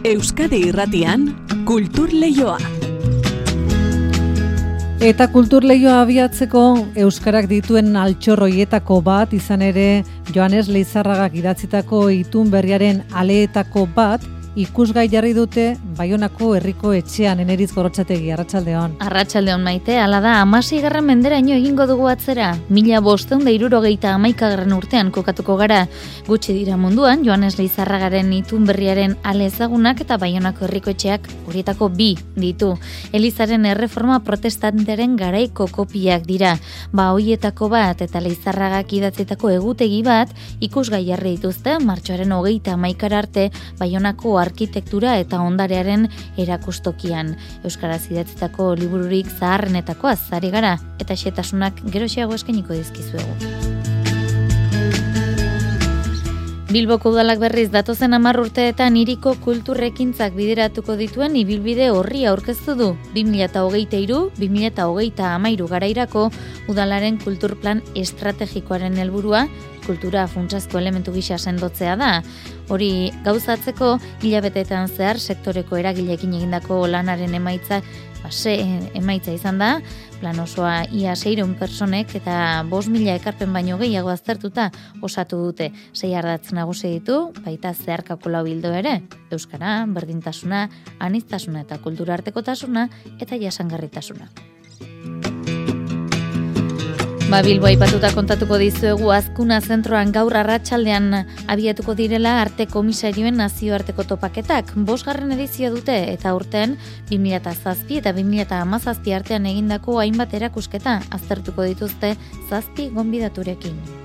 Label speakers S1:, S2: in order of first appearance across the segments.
S1: Euskadi Irratian Kultur Leioa.
S2: Eta kultur leioa abiatzeko euskarak dituen altxorroietako bat izan ere Joanes Leizarragak idatzitako itun berriaren aleetako bat ikusgai jarri dute Baionako herriko etxean eneriz gorotxategi, arratsaldeon.
S3: Arratsaldeon maite, ala da, amasi garran menderaino egingo dugu atzera. Mila bosteun da irurogeita amaikagarren urtean kokatuko gara. Gutxi dira munduan, Joanes Leizarragaren itun berriaren ale ezagunak eta Baionako herriko etxeak horietako bi ditu. Elizaren erreforma protestanteren garaiko kopiak dira. Ba, hoietako bat eta Leizarragak idatzetako egutegi bat ikusgai jarri dituzte martxoaren hogeita amaikara arte Baionako arkitektura eta ondarearen erakustokian. Euskaraz idatzitako libururik zaharrenetako azari gara, eta xetasunak geroxeago eskeniko dizkizuegu. Bilboko udalak berriz datozen hamar urteetan hiriko kulturrekintzak bideratuko dituen ibilbide horri aurkeztu du. 2023-2023 amairu garairako udalaren kulturplan estrategikoaren helburua kultura funtsazko elementu gisa sendotzea da. Hori gauzatzeko hilabeteetan zehar sektoreko eragileekin egindako lanaren emaitza ba, se, emaitza izan da, plan osoa ia seireun personek eta bos mila ekarpen baino gehiago aztertuta osatu dute. Sei ardatz nagusi ditu, baita zeharkako lau bildo ere, Euskara, berdintasuna, aniztasuna eta kultura artekotasuna eta jasangarritasuna. Ba, Bilbo aipatuta kontatuko dizuegu azkuna zentroan gaur arratsaldean abiatuko direla arte komisarioen nazioarteko topaketak. Bosgarren edizio dute eta urten 2007 eta 2008 artean egindako hainbat erakusketa aztertuko dituzte zazpi gonbidaturekin.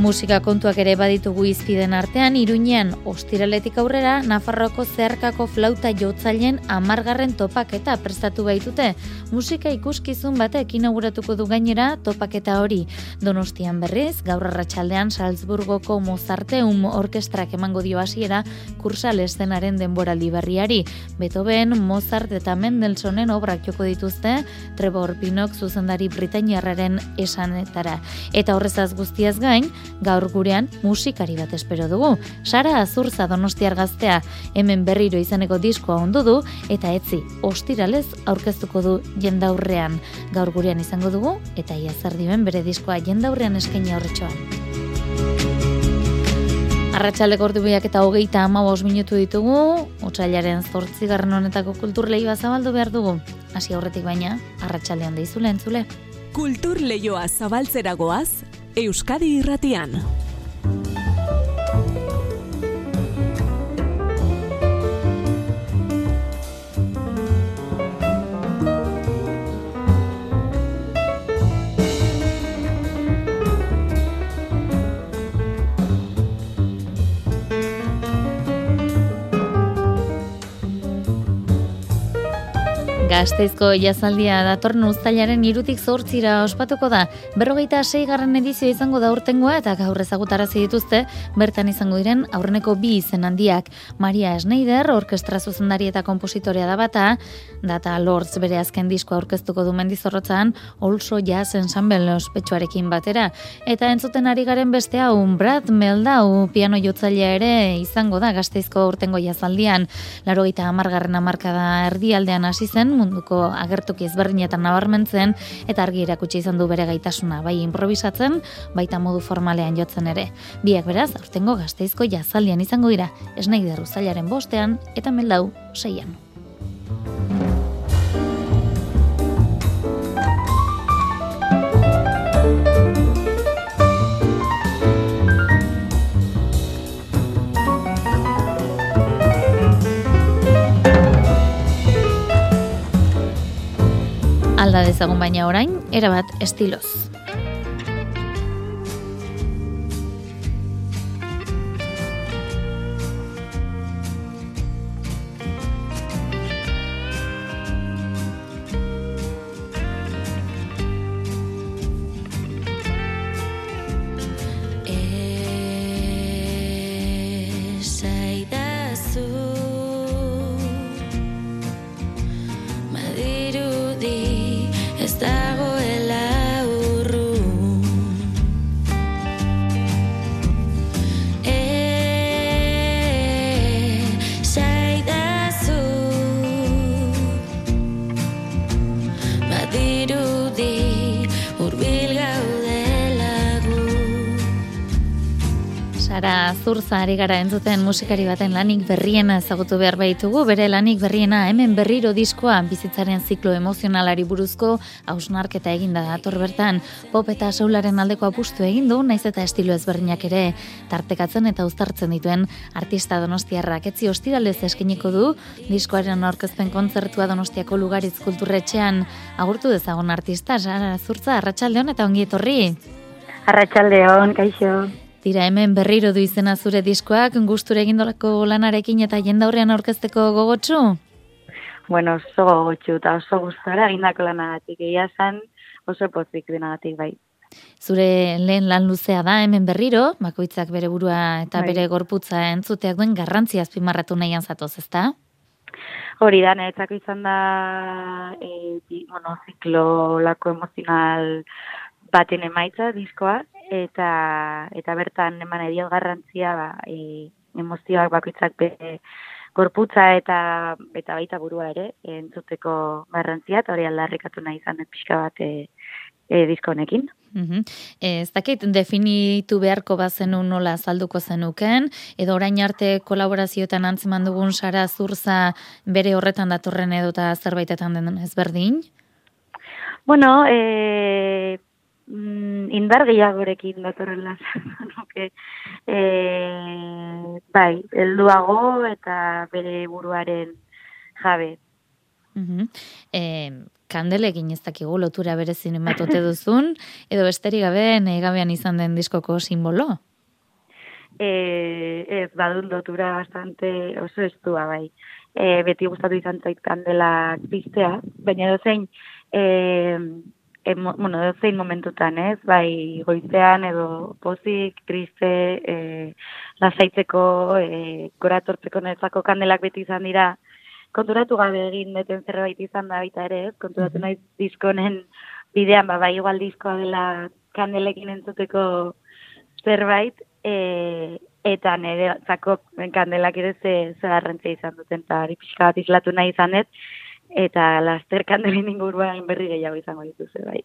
S3: Musika kontuak ere baditugu izpiden artean, iruñean ostiraletik aurrera, Nafarroako zeharkako flauta jotzailen amargarren topaketa prestatu baitute. Musika ikuskizun batek inauguratuko du gainera topaketa hori. Donostian berriz, gaur arratsaldean Salzburgoko Mozarteum orkestrak emango dio hasiera kursal eszenaren denboraldi berriari. Beethoven, Mozart eta Mendelsonen obrak joko dituzte, Trevor Pinok zuzendari Britainiarraren esanetara. Eta horrezaz guztiaz gain, gaur gurean musikari bat espero dugu. Sara Azurza Donostiar gaztea hemen berriro izaneko diskoa ondu du eta etzi ostiralez aurkeztuko du jendaurrean. Gaur gurean izango dugu eta ia zer dioen bere diskoa jendaurrean eskaini aurretxoan. Arratxaleko ordubiak eta hogeita ama minutu ditugu, otxailaren zortzigarren honetako kulturlei zabaldu behar dugu. Hasi aurretik baina, arratsaldean deizule entzule.
S1: Kultur leioa zabaltzeragoaz, Euskadi Irratian.
S3: Gasteizko jazaldia datorren uztailaren irutik zortzira ospatuko da. Berrogeita sei garren edizio izango da urtengoa eta gaur ezagutarazi dituzte bertan izango diren aurreneko bi izen handiak. Maria Schneider, orkestra zuzendari eta kompositorea da bata, data Lords bere azken diskoa aurkeztuko du mendizorrotzan, also jazz ensemble ospetsuarekin batera. Eta entzuten ari garen beste hau, Brad Meldau piano jotzailea ere izango da Gasteizko urtengo jazaldian. Larogeita amargarren amarkada erdialdean hasi zen, munduko agertuki ezberdinetan nabarmentzen eta argi erakutsi izan du bere gaitasuna, bai improvisatzen, baita modu formalean jotzen ere. Biak beraz, aurtengo gazteizko jazaldian izango dira, esnaik derru zailaren bostean eta meldau seian. Alda dezagun baina orain, erabat estiloz. Sara Zurza ari gara entzuten musikari baten lanik berriena ezagutu behar baitugu, bere lanik berriena hemen berriro diskoa bizitzaren ziklo emozionalari buruzko hausnarketa eginda dator bertan, pop eta soularen aldeko apustu egin du, naiz eta estilo ezberdinak ere tartekatzen eta uztartzen dituen artista donostiarrak etzi ostiralez eskeniko du, diskoaren aurkezpen kontzertua donostiako lugaritz kulturretxean agurtu dezagon artista, Sara Zurza, arratsaldeon eta ongi etorri.
S4: Arratxaldeon, kaixo.
S3: Tira hemen berriro du izena zure diskoak, gusture egindolako lanarekin eta jendaurrean aurkezteko gogotsu?
S4: Bueno, oso gogotsu eta oso gustora egindako lanagatik. Egia zan oso pozik denagatik bai.
S3: Zure lehen lan luzea da hemen berriro, bakoitzak bere burua eta
S4: Bai.
S3: bere gorputza entzuteak duen garrantzia azpimarratu nahian zatoz, ezta?
S4: Hori da, niretzako izan da e, bi, bueno, ziklo lako emozional baten emaitza diskoa, eta eta bertan eman edio garrantzia ba, e, emozioak bakoitzak bere gorputza eta eta baita burua ere entzuteko garrantzia, eta hori aldarrikatu nahi izan dut pixka bat e, e, disko honekin.
S3: Mhm. Ez dakit definitu beharko bazenu nola azalduko zenuken, edo orain arte kolaborazioetan antzeman dugun Sara Zurza bere horretan datorren edota zerbaitetan den ezberdin?
S4: Bueno, e, mm, indar gehiagorekin datorrela nuke. E, bai, helduago eta bere buruaren jabe.
S3: Mhm. E, kandelekin ez dakigu lotura berezin ematote duzun, edo besterik gabe nahi gabean izan den diskoko simbolo?
S4: E, ez, badun lotura bastante oso estua bai. E, beti gustatu izan zait kandelak piztea, baina dozein, e, emo, bueno, dozein momentutan, ez? Bai, goizean edo pozik, triste, e, lasaitzeko, e, goratortzeko netzako kandelak beti izan dira, konturatu gabe egin deten zerbait izan da baita ere, ez? Konturatu
S3: Mhm.
S4: naiz diskonen bidean, ba, bai igual diskoa dela kandelekin entzuteko zerbait, e, eta nire zako kandelak ere ze, ze izan duten, eta hori pixka bat islatu nahi izan dut, eta laster kandelen inguruan berri gehiago izango dituzu, bai.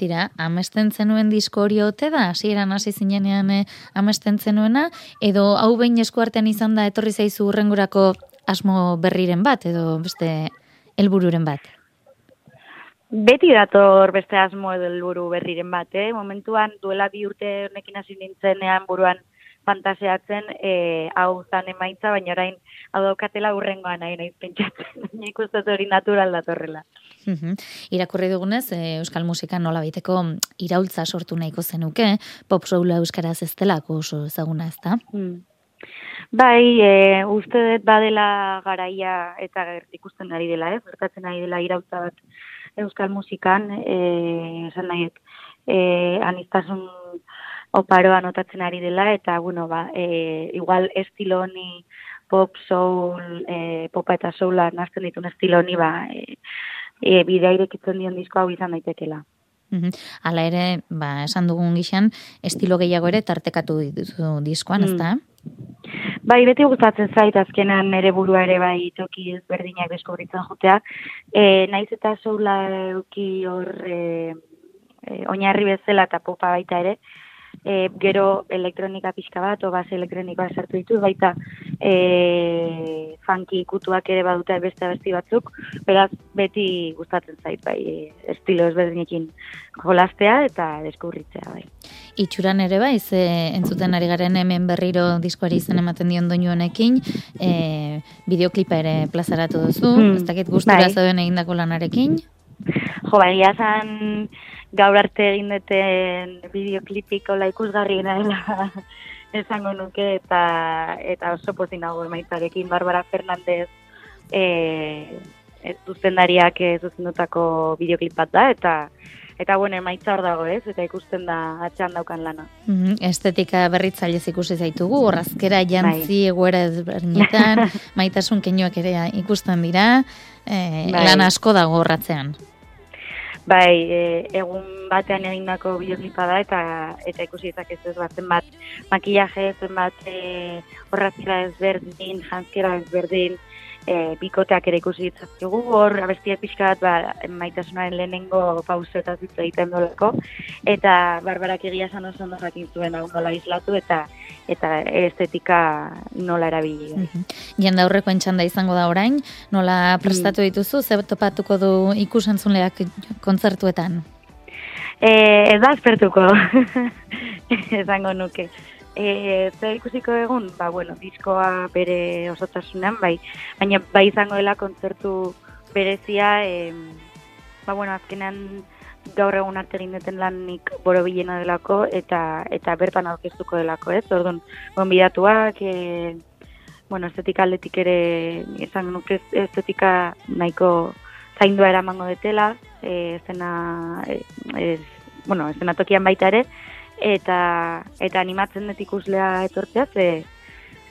S3: Tira, amesten zenuen disko hori ote da, hasieran hasi zinenean eh, amesten zenuena, edo hau behin eskuartean izan da etorri zaizu urrengurako asmo berriren bat, edo beste helbururen bat.
S4: Beti dator beste asmo edo helburu berriren bat, eh? Momentuan duela bi urte honekin hasi nintzenean buruan fantaseatzen, e, hau zan emaitza, baina orain hau daukatela urrengoan nahi naiz pentsatzen. Uste dut hori natural datorrela.
S3: Mhm. Irakurri dugunez, eh, euskal musika nola baiteko iraultza sortu nahiko zenuke, pop soula euskaraz ez delako oso ezaguna ez da?
S4: Hmm. Bai, e, uste dut badela garaia eta ikusten ari dela, ez? Gertatzen ari dela irautza bat euskal musikan, e, esan nahi, e, aniztasun oparoa notatzen ari dela, eta, bueno, ba, e, igual estilo honi pop, soul, e, popa eta soula nazten ditun estilo honi, ba, e, e, bidea irekitzen dion disko hau izan daitekela.
S3: Hala ere, ba, esan dugun gixan, estilo gehiago ere tartekatu dituzu diskoan,
S4: Mm.
S3: ez da?
S4: Bai, beti gustatzen zait azkenan nere burua ere bai toki ezberdinak deskubritzen jotea. E, naiz eta soula euki hor e, e, oinarri bezala eta popa baita ere. E, gero elektronika pixka bat, o base elektronikoa sartu ditu, baita e, funky ikutuak ere badute beste abesti batzuk, beraz beti gustatzen zait bai e, estilo ezberdinekin jolastea eta deskubritzea bai.
S3: Itxuran ere bai, ze entzuten ari garen hemen berriro diskoari izen ematen dion doinu honekin, e, bideoklipa ere plazaratu duzu,
S4: Mm,
S3: ez dakit gustura
S4: bai.
S3: zeuden egindako lanarekin.
S4: Jo, bai, egia esan gaur arte egin duten bideoklipik hola ikusgarriena dela esango nuke eta eta oso pozik nago emaitzarekin Barbara Fernandez eh e, zuzendariak e, zuzendutako bideoklip bat da eta eta bueno, emaitza hor dago, ez? Eta ikusten da atxan daukan lana.
S3: Mhm, Estetika berritzailez ikusi zaitugu, horrazkera jantzi
S4: Bai.
S3: egoera ezberdinetan, maitasun keinuak ere ikusten dira, e,
S4: Bai.
S3: lan asko dago horratzean.
S4: Bai, e, egun batean egindako bideoklipa da eta eta ikusi dezakezu ez bat zenbat makillaje, zenbat e, horrazkera ezberdin, jantzkera ezberdin, e, bikoteak ere ikusi ditzazkigu, hor abestiak pixka bat ba, maitasunaren lehenengo eta zitza egiten dolako, eta barbarak egia esan oso ondo jakin zuen hau nola islatu eta eta estetika nola erabili.
S3: Mm -hmm. Jende aurreko entxanda izango da orain, nola prestatu mm. dituzu, zer topatuko du ikusentzuleak kontzertuetan?
S4: Eh, ez da espertuko, esango nuke. E, ze ikusiko egun, ba, bueno, diskoa bere osotasunean, bai, baina bai izango dela kontzertu berezia, e, ba, bueno, azkenean gaur egun arte egin lanik boro bilena delako, eta eta bertan aurkeztuko delako, ez? Orduan, gonbidatuak, e, bueno, estetika aldetik ere, izan nuke estetika nahiko zaindua eramango detela, e, zena, e, e, bueno, zena tokian baita ere, eta eta animatzen dut ikuslea etortzea ze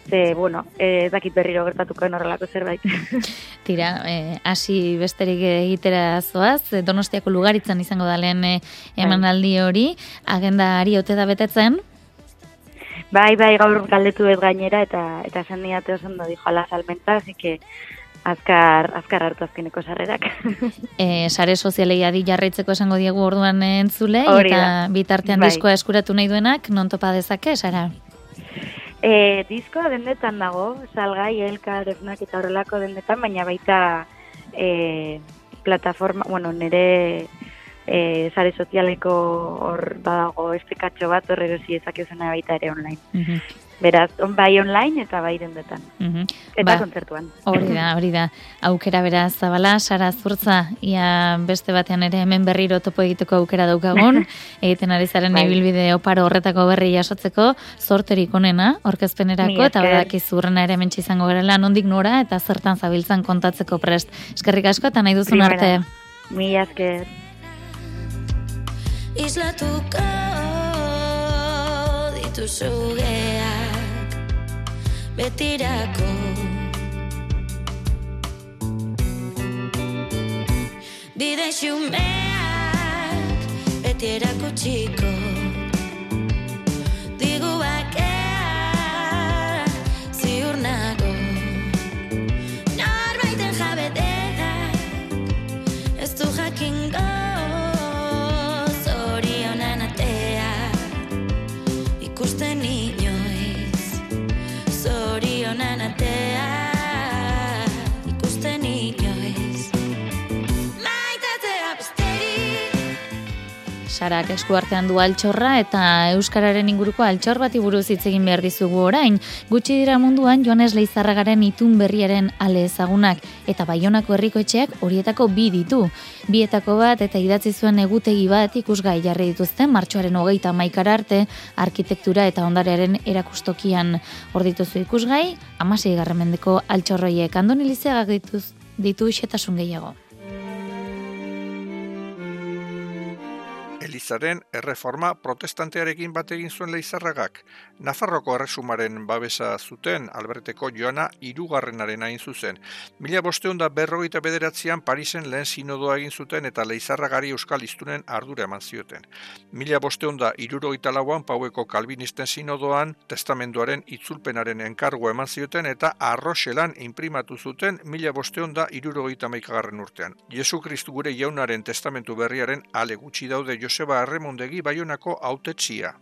S4: ze bueno, ez dakit berriro gertatuko horrelako zerbait.
S3: Tira, eh hasi besterik egitera zoaz, Donostiako lugaritzan izango da lehen eh, emanaldi hori, agenda ari ote da betetzen.
S4: Bai, bai, gaur galdetu ez gainera eta eta esan diate oso ondo dijo ala salmenta, así que azkar, azkar hartu azkeneko sarrerak.
S3: e, sare sozialei adi jarraitzeko esango diegu orduan entzule, eta bitartean bai. diskoa eskuratu nahi duenak, non topa dezake, Sara?
S4: E, diskoa dendetan dago, salgai, elka, defnak eta horrelako dendetan, baina baita e, plataforma, bueno, nire e, sare sozialeko hor badago estekatxo bat horregosi ezakezena baita ere online. Mm Beraz, on, bai online eta bai dendetan. Mm Eta ba, kontzertuan.
S3: Hori da, hori da. Aukera beraz, zabala, sara zurtza, ia beste batean ere hemen berriro topo egiteko aukera daukagun, egiten ari zaren bai. ibilbide oparo horretako berri jasotzeko, zorterik onena, orkezpenerako, eta badak izurrena ere mentsi izango garela, nondik nora, eta zertan zabiltzan kontatzeko prest. Eskerrik asko, eta nahi duzun arte.
S4: Mi esker.
S5: Islatuko dituzugeak betirako Bide xumeak beti erakutxiko
S3: Sarak eskuartean du altxorra eta Euskararen inguruko altxor bati buruz hitz egin behar dizugu orain. Gutxi dira munduan Joanes Leizarragaren itun berriaren ale ezagunak eta Baionako herrikoetxeak horietako bi ditu. Bietako bat eta idatzi zuen egutegi bat ikusgai jarri dituzten martxoaren hogeita maikara arte arkitektura eta ondarearen erakustokian hor dituzu ikusgai, amasei garramendeko altxorroiek andoni lizeagak dituz ditu xetasun gehiago.
S6: Elizaren erreforma protestantearekin bat egin zuen leizarragak. Nafarroko erresumaren babesa zuten Alberteko joana irugarrenaren hain zuzen. Mila bosteun da berrogeita bederatzean Parisen lehen sinodoa egin zuten eta leizarragari euskal iztunen ardura eman zioten. Mila bosteun da irurogeita lauan paueko kalbinisten sinodoan testamenduaren itzulpenaren enkargo eman zioten eta arroxelan imprimatu zuten mila bosteun da irurogeita maikagarren urtean. Jesu Kristu gure jaunaren testamentu berriaren ale gutxi daude Joseba Arremondegi Baionako autetxia.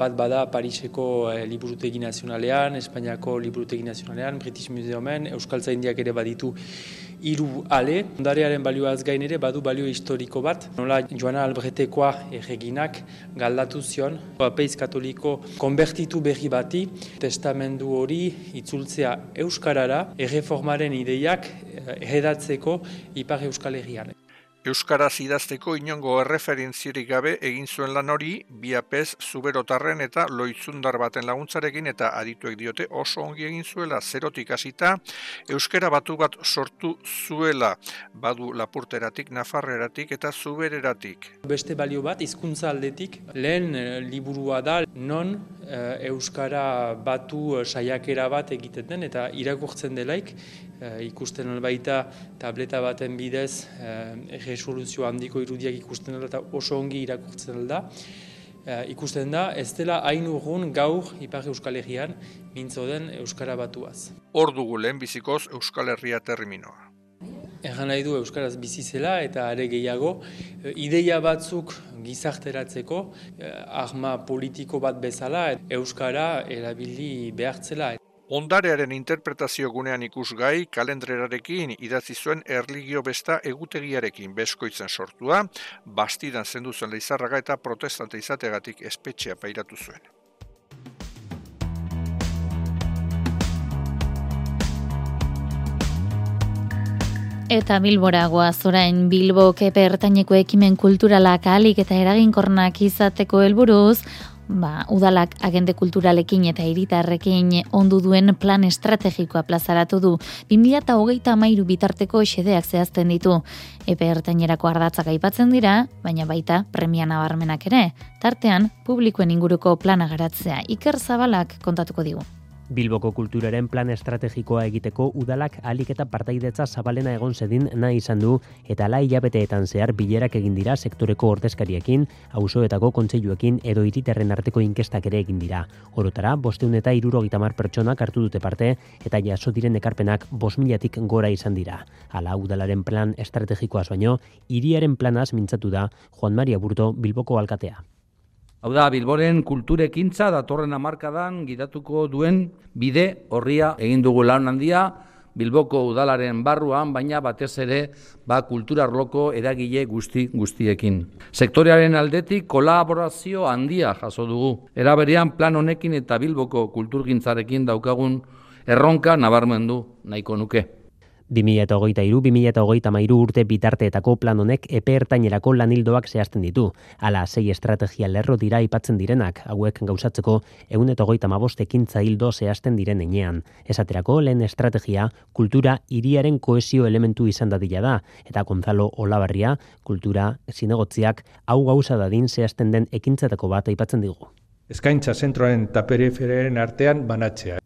S7: Bat bada Pariseko eh, Liburutegi Nazionalean, Espainiako Liburutegi Nazionalean, British Museumen, Euskal Zaindiak ere baditu hiru ale. Ondarearen balioaz gain ere badu balio historiko bat. Nola Joana Albretekoa erreginak galdatu zion. Apeiz katoliko konbertitu berri bati, testamendu hori itzultzea Euskarara, erreformaren ideiak eh, Ipar Euskal Herrian.
S6: Euskaraz idazteko inongo erreferentzirik gabe egin zuen lan hori, biapez zuberotarren eta loitzundar baten laguntzarekin eta adituek diote oso ongi egin zuela zerotik hasita Euskara batu bat sortu zuela badu lapurteratik, nafarreratik eta zubereratik.
S7: Beste balio bat, hizkuntza aldetik, lehen eh, liburua da non eh, Euskara batu eh, saiakera bat egiten den eta irakurtzen delaik, ikusten baita tableta baten bidez resoluzio handiko irudiak ikusten dela eta oso ongi irakurtzen da. eh, ikusten da, ez dela hain urrun gaur Ipar Euskal Herrian mintzo den Euskara batuaz.
S6: Hor dugu lehenbizikoz Euskal Herria terminoa.
S7: Erran nahi du Euskaraz bizi zela eta are gehiago, eh, ideia batzuk gizarteratzeko, eh, arma politiko bat bezala, Euskara erabili behartzela.
S6: Ondarearen interpretazio gunean ikusgai, kalendrerarekin idatzi zuen erligio besta egutegiarekin beskoitzen sortua, bastidan zendu zen leizarraga eta protestante izategatik espetxea pairatu zuen.
S3: Eta Bilbora goaz orain Bilbo kepe ertaineko ekimen kulturalak alik eta eraginkornak izateko helburuz, ba, udalak agende kulturalekin eta hiritarrekin ondu duen plan estrategikoa plazaratu du. 2008 amairu bitarteko xedeak zehazten ditu. Epe ertainerako ardatzak aipatzen dira, baina baita premia nabarmenak ere. Tartean, publikoen inguruko plana garatzea. Iker Zabalak kontatuko digu.
S8: Bilboko kulturaren plan estrategikoa egiteko udalak alik eta partaidetza zabalena egon zedin nahi izan du eta la hilabeteetan zehar bilerak egin dira sektoreko ordezkariekin, auzoetako kontseiluekin edo iriterren arteko inkestak ere egin dira. Orotara, bosteun eta iruro gitamar pertsonak hartu dute parte eta jaso diren ekarpenak bos milatik gora izan dira. Hala, udalaren plan estrategikoa baino, hiriaren planaz mintzatu da Juan Maria Burto Bilboko alkatea.
S9: Hau da, Bilboren kulturekintza datorren hamarkadan gidatuko duen bide horria egin dugu lan handia, Bilboko udalaren barruan, baina batez ere ba kultura arloko eragile guzti guztiekin. Sektorearen aldetik kolaborazio handia jaso dugu. Eraberian plan honekin eta Bilboko kulturgintzarekin daukagun erronka nabarmendu nahiko nuke.
S8: 2008-2008 urte bitarteetako plan honek epe ertainerako lanildoak zehazten ditu. Hala, sei estrategia lerro dira aipatzen direnak, hauek gauzatzeko egun eta goita ekintza hildo zehazten diren enean. Esaterako, lehen estrategia, kultura iriaren koesio elementu izan dadila da, eta Gonzalo Olabarria, kultura zinegotziak, hau gauza dadin zehazten den ekintzatako bat aipatzen digu.
S10: Eskaintza zentroaren eta periferiaren artean banatzea.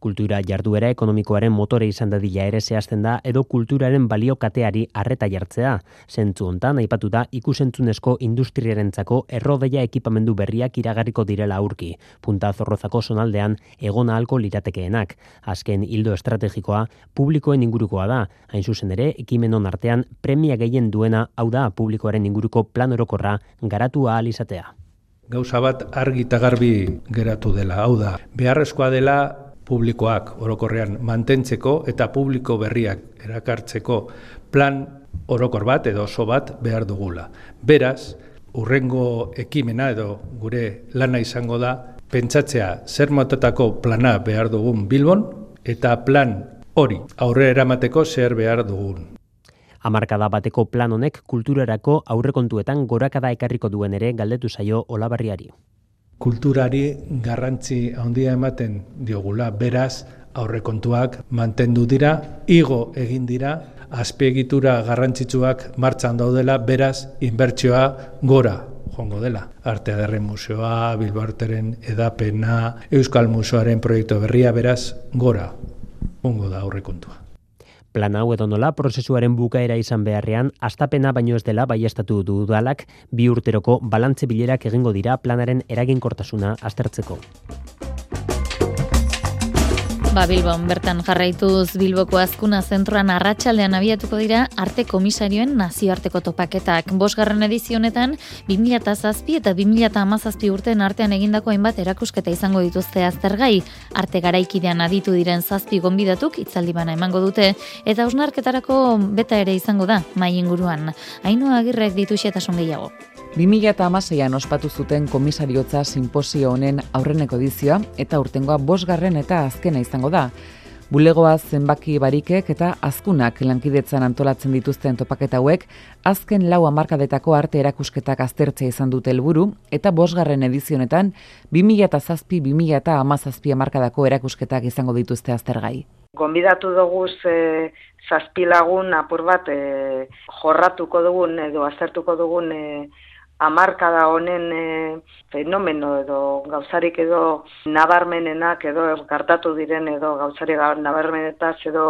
S8: Kultura jarduera ekonomikoaren motore izan dadila ere zehazten da edo kulturaren balio kateari arreta jartzea. Zentzu hontan aipatuta ikusentzunezko industriarentzako errodeia ekipamendu berriak iragarriko direla aurki. Punta zorrozako sonaldean egona alko liratekeenak. Azken hildo estrategikoa publikoen ingurukoa da. Hain zuzen ere, ekimenon artean premia gehien duena hau da publikoaren inguruko plan orokorra garatu ahal izatea.
S10: Gauza bat argi eta garbi geratu dela, hau da. Beharrezkoa dela publikoak orokorrean mantentzeko eta publiko berriak erakartzeko plan orokor bat edo oso bat behar dugula. Beraz, urrengo ekimena edo gure lana izango da, pentsatzea zer motetako plana behar dugun Bilbon eta plan hori aurre eramateko zer behar dugun.
S8: Amarkada bateko plan honek kulturarako aurrekontuetan gorakada ekarriko duen ere galdetu zaio olabarriari
S10: kulturari garrantzi handia ematen diogula. Beraz, aurrekontuak mantendu dira, igo egin dira, azpiegitura garrantzitsuak martxan daudela, beraz, inbertsioa gora joango dela. Arte Adarren Museoa, Bilbarteren edapena, Euskal Museoaren proiektu berria, beraz, gora joango da aurrekontua.
S8: Plan hau edo nola prozesuaren bukaera izan beharrean, astapena baino ez dela baiestatu du dudalak, bi urteroko balantze bilerak egingo dira planaren eraginkortasuna aztertzeko.
S3: Ba, Bilbon, bertan jarraituz Bilboko azkuna zentroan arratsaldean abiatuko dira arte komisarioen nazioarteko topaketak. Bosgarren edizionetan, 2007 eta 2008 urtean artean egindako hainbat erakusketa izango dituzte aztergai. Arte garaikidean aditu diren zazpi gonbidatuk itzaldi bana emango dute, eta osnarketarako beta ere izango da, mai inguruan. Haino agirrek ditu xetasun gehiago.
S11: 2008an ospatu zuten komisariotza simposio honen aurreneko edizioa eta urtengoa bosgarren eta azkena izango da. Bulegoa zenbaki barikek eta azkunak lankidetzan antolatzen dituzten topaketa hauek, azken lau amarkadetako arte erakusketak aztertzea izan dute helburu eta bosgarren edizionetan 2007-2000 eta amazazpi amarkadako erakusketak izango dituzte aztergai.
S12: Gonbidatu dugu ze zazpilagun apur bat e, jorratuko dugun edo aztertuko dugun e, amarkada honen e, fenomeno edo gauzarik edo nabarmenenak edo gartatu diren edo gauzarik nabarmenetaz edo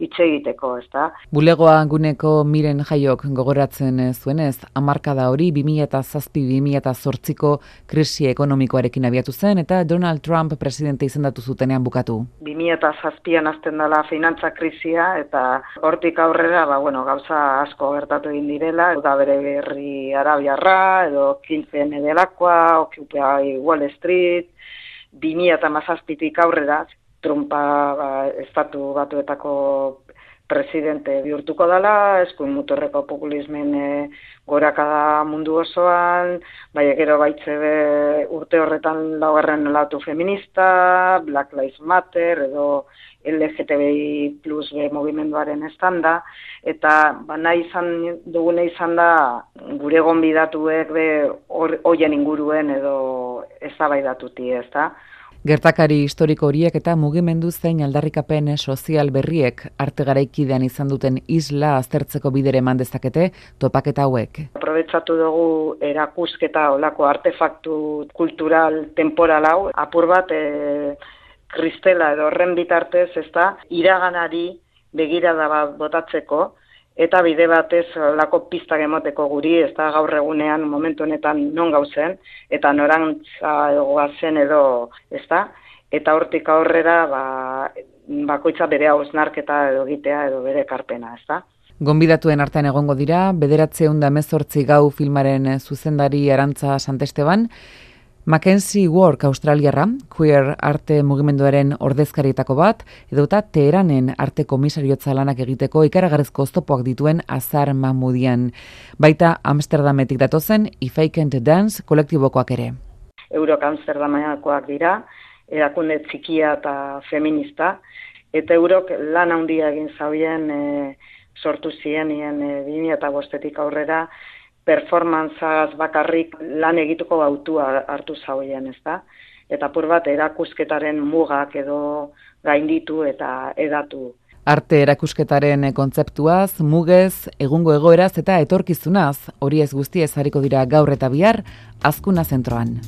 S12: hitz egiteko, ezta?
S11: Bulegoa guneko miren jaiok gogoratzen zuenez, hamarkada hori 2007-2008ko krisi ekonomikoarekin abiatu zen eta Donald Trump presidente izendatu zutenean bukatu.
S12: 2007an azten dela finantza krisia eta hortik aurrera, ba, bueno, gauza asko gertatu egin direla, eta bere berri arabiarra, edo kiltzen edelakoa, Occupy Wall Street, 2007tik aurrera, Trumpa ba, estatu batuetako presidente bihurtuko dela, eskuin muturreko populismen e, gorakada mundu osoan, bai gero baitze be, urte horretan laugarren latu feminista, Black Lives Matter, edo LGTBI plus B movimenduaren estanda, eta ba, nahi izan dugune izan da gure gonbidatuek be hoien inguruen edo ezabaidatuti ez da.
S11: Gertakari historiko horiek eta mugimendu zein aldarrikapen sozial berriek arte garaikidean izan duten isla aztertzeko bidere eman dezakete topaketa hauek.
S12: Aprobetsatu dugu erakusketa olako artefaktu kultural temporal hau, apur bat e, kristela edo horren bitartez, ezta iraganari begirada bat botatzeko, eta bide batez lako pista gemoteko guri, ez da gaur egunean momentu honetan non gauzen, eta norantza egoazen edo, ez da, eta hortik aurrera ba, bakoitza bere hausnarketa edo gitea edo bere karpena, ez da.
S11: Gonbidatuen artean egongo dira, bederatze hunda mezortzi gau filmaren zuzendari arantza Santesteban, Mackenzie Work Australiarra, queer arte mugimenduaren ordezkarietako bat, edota Teheranen arte komisariotza lanak egiteko ikaragarrezko oztopoak dituen azar mamudian. Baita Amsterdametik datozen If I Can't Dance kolektibokoak ere.
S12: Eurok Amsterdamakoak dira, erakunde txikia eta feminista, eta Eurok lan handia egin zauen e, sortu zienien e, 2005 aurrera, performantzaz bakarrik lan egituko gautua hartu zauien, ez da? Eta pur bat erakusketaren mugak edo gainditu eta edatu.
S11: Arte erakusketaren kontzeptuaz, mugez, egungo egoeraz eta etorkizunaz, hori ez guzti hariko dira gaur eta bihar, azkuna zentroan.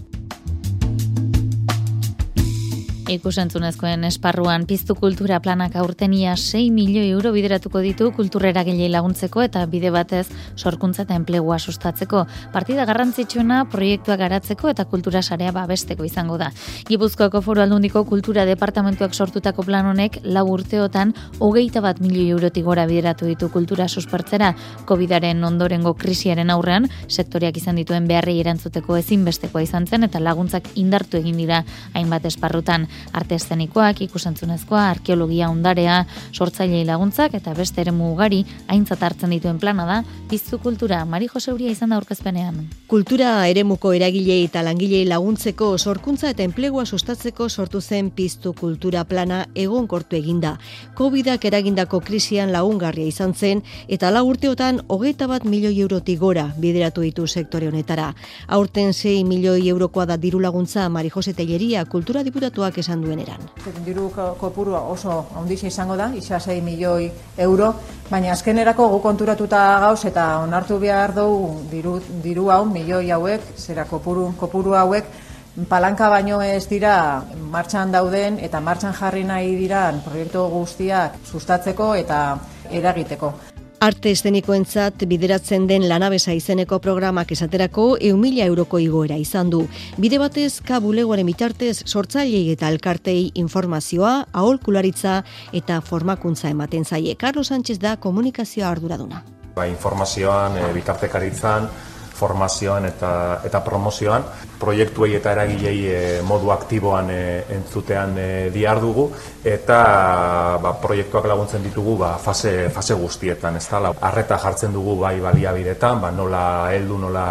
S3: Ikusentzunezkoen esparruan piztu kultura planak aurtenia 6 milioi euro bideratuko ditu kulturera gilei laguntzeko eta bide batez sorkuntza eta enplegua sustatzeko. Partida garrantzitsuena proiektuak garatzeko eta kultura sarea babesteko izango da. Gipuzkoako foru aldundiko kultura departamentuak sortutako plan honek lau urteotan hogeita bat milioi eurotik gora bideratu ditu kultura suspertzera COVIDaren ondorengo krisiaren aurrean sektoriak izan dituen beharrei erantzuteko ezinbestekoa izan zen eta laguntzak indartu egin dira hainbat esparrutan arte eszenikoak, ikusentzunezkoa, arkeologia ondarea, sortzailei laguntzak eta beste ere ugari aintzat hartzen dituen plana da, piztu kultura, Mari Jose Uria izan da aurkezpenean.
S13: Kultura eremuko eragilei eta langilei laguntzeko sorkuntza eta enplegua sustatzeko sortu zen piztu kultura plana egon kortu eginda. Covidak eragindako krisian lagungarria izan zen eta la urteotan hogeita bat milioi eurotik gora bideratu ditu sektore honetara. Aurten 6 milioi eurokoa da diru laguntza Mari Jose Telleria kultura diputatuak esan duen eran.
S14: Diru kopuru oso ondizia izango da, isa 6 milioi euro, baina azkenerako gu konturatuta gauz eta onartu behar dugu diru, diru hau, milioi hauek, zera kopuru, kopuru hauek, palanka baino ez dira martxan dauden eta martxan jarri nahi dira proiektu guztiak sustatzeko eta eragiteko.
S13: Arte estenikoentzat bideratzen den lanabesa izeneko programak esaterako eumila euroko igoera izan du. Bide batez, kabulegoaren bitartez sortzailei eta alkartei informazioa, aholkularitza eta formakuntza ematen zaie. Carlos Sánchez da komunikazioa arduraduna.
S15: Ba, informazioan, e, bitartekaritzan, formazioan eta eta promozioan. Proiektuei eta eragilei e, modu aktiboan e, entzutean e, diar dugu. Eta ba, proiektuak laguntzen ditugu ba, fase, fase guztietan ez da, arreta jartzen dugu bai baliabidetan, ba, nola heldu nola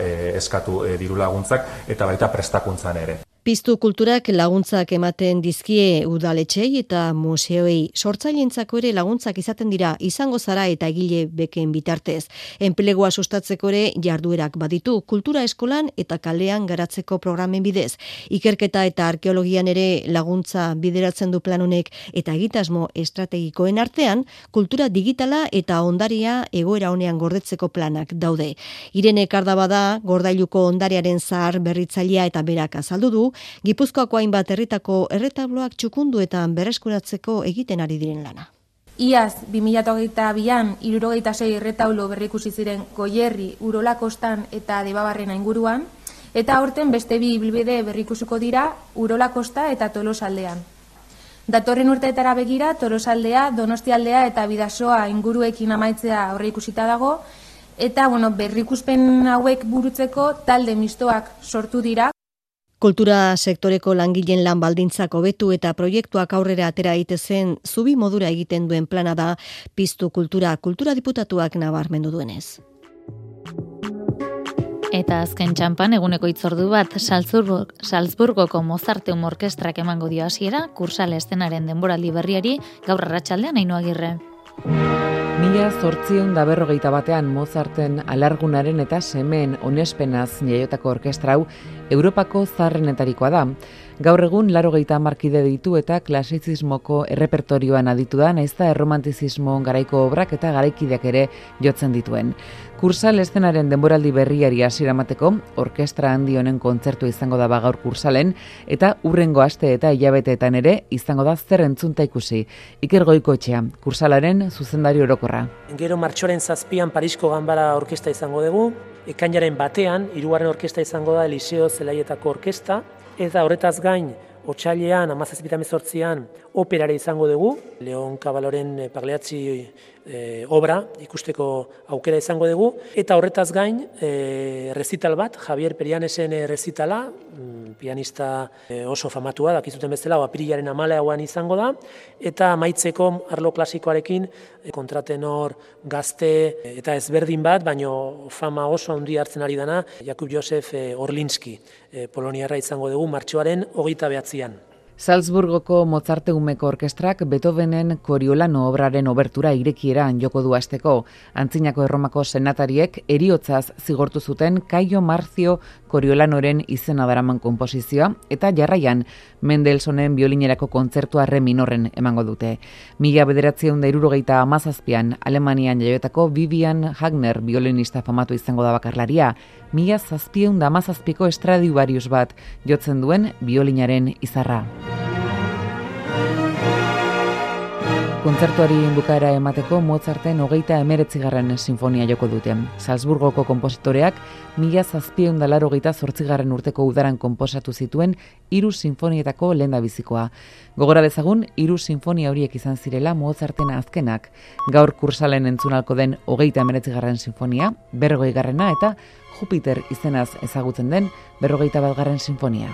S15: e, eskatu e, diru laguntzak eta baita prestakuntzan ere.
S13: Piztu kulturak laguntzak ematen dizkie udaletxei eta museoei sortzailentzako ere laguntzak izaten dira izango zara eta egile beken bitartez. Enplegua sustatzeko ere jarduerak baditu kultura eskolan eta kalean garatzeko programen bidez. Ikerketa eta arkeologian ere laguntza bideratzen du plan eta egitasmo estrategikoen artean kultura digitala eta ondaria egoera honean gordetzeko planak daude. Irene Kardabada gordailuko ondariaren zahar berritzailea eta berak azaldu du Gipuzkoako hainbat herritako erretabloak txukundu eta berreskuratzeko egiten ari diren lana.
S16: Iaz, 2008an, irurogeita sei erretaulo berrikusi ziren goierri, urola kostan eta debabarrena inguruan, eta horten beste bi bilbide berrikusiko dira urola kosta eta tolosaldean. Datorren urteetara begira, tolosaldea, donostialdea eta bidasoa inguruekin amaitzea aurre ikusita dago, eta bueno, berrikuspen hauek burutzeko talde mistoak sortu dira,
S13: Kultura sektoreko langileen lan baldintzak hobetu eta proiektuak aurrera atera zen zubi modura egiten duen plana da piztu kultura kultura diputatuak nabarmendu duenez.
S3: Eta azken txampan eguneko itzordu bat Salzburgo, Salzburgoko Mozarteum Orkestrak emango dio hasiera kursal estenaren denboraldi berriari gaur arratsaldean ainu agirre.
S11: Mila zortzion da berrogeita batean Mozarten alargunaren eta semen onespenaz jaiotako orkestrau Europako zarrenetarikoa da. Gaur egun laro geita markide ditu eta klasizismoko errepertorioan aditu da, naizta erromantizismo garaiko obrak eta garaikideak ere jotzen dituen. Kursal estenaren denboraldi berriari asiramateko, orkestra handi honen kontzertu izango da bagaur kursalen, eta urrengo aste eta hilabeteetan ere izango da zer entzunta ikusi. Iker goikoetxea, kursalaren zuzendari orokorra.
S17: Gero martxoren zazpian Parisko Gambara orkesta izango dugu, ekainaren batean, hirugarren orkesta izango da Eliseo Zelaietako orkesta, eta horretaz gain, Otsailean, amazazpitan mezortzian, operare izango dugu, Leon Kabaloren eh, pagleatzi e, obra ikusteko aukera izango dugu, eta horretaz gain, e, rezital bat, Javier Perianesen rezitala, mm, pianista oso famatua, dakizuten bezala, apirilaren amale hauan izango da, eta maitzeko arlo klasikoarekin kontratenor gazte eta ezberdin bat, baino fama oso handi hartzen ari dana, Jakub Josef Orlinski, Poloniarra izango dugu, martxoaren hogeita behatzian.
S11: Salzburgoko Mozarteumeko orkestrak Beethovenen Koriolano obraren obertura irekieran joko du asteko. Antzinako Erromako senatariek eriotzaz zigortu zuten Caio Marzio Koriolanoren izena daraman konposizioa eta jarraian Mendelsonen biolinerako kontzertua re minorren emango dute. Mila bederatzen da irurogeita amazazpian Alemanian jaioetako Vivian Hagner biolinista famatu izango da bakarlaria. Mila zazpieun da amazazpiko estradibarius bat jotzen duen biolinaren izarra. Kontzertuari bukaera emateko Mozarten hogeita emeretzigarren sinfonia joko dute. Salzburgoko kompositoreak mila zazpion dalaro geita zortzigarren urteko udaran komposatu zituen hiru sinfonietako lehen bizikoa. Gogora dezagun, hiru sinfonia horiek izan zirela Mozarten azkenak. Gaur kursalen entzunalko den hogeita emeretzigarren sinfonia, berrogei garrena eta Jupiter izenaz ezagutzen den berrogeita bat garren sinfonia.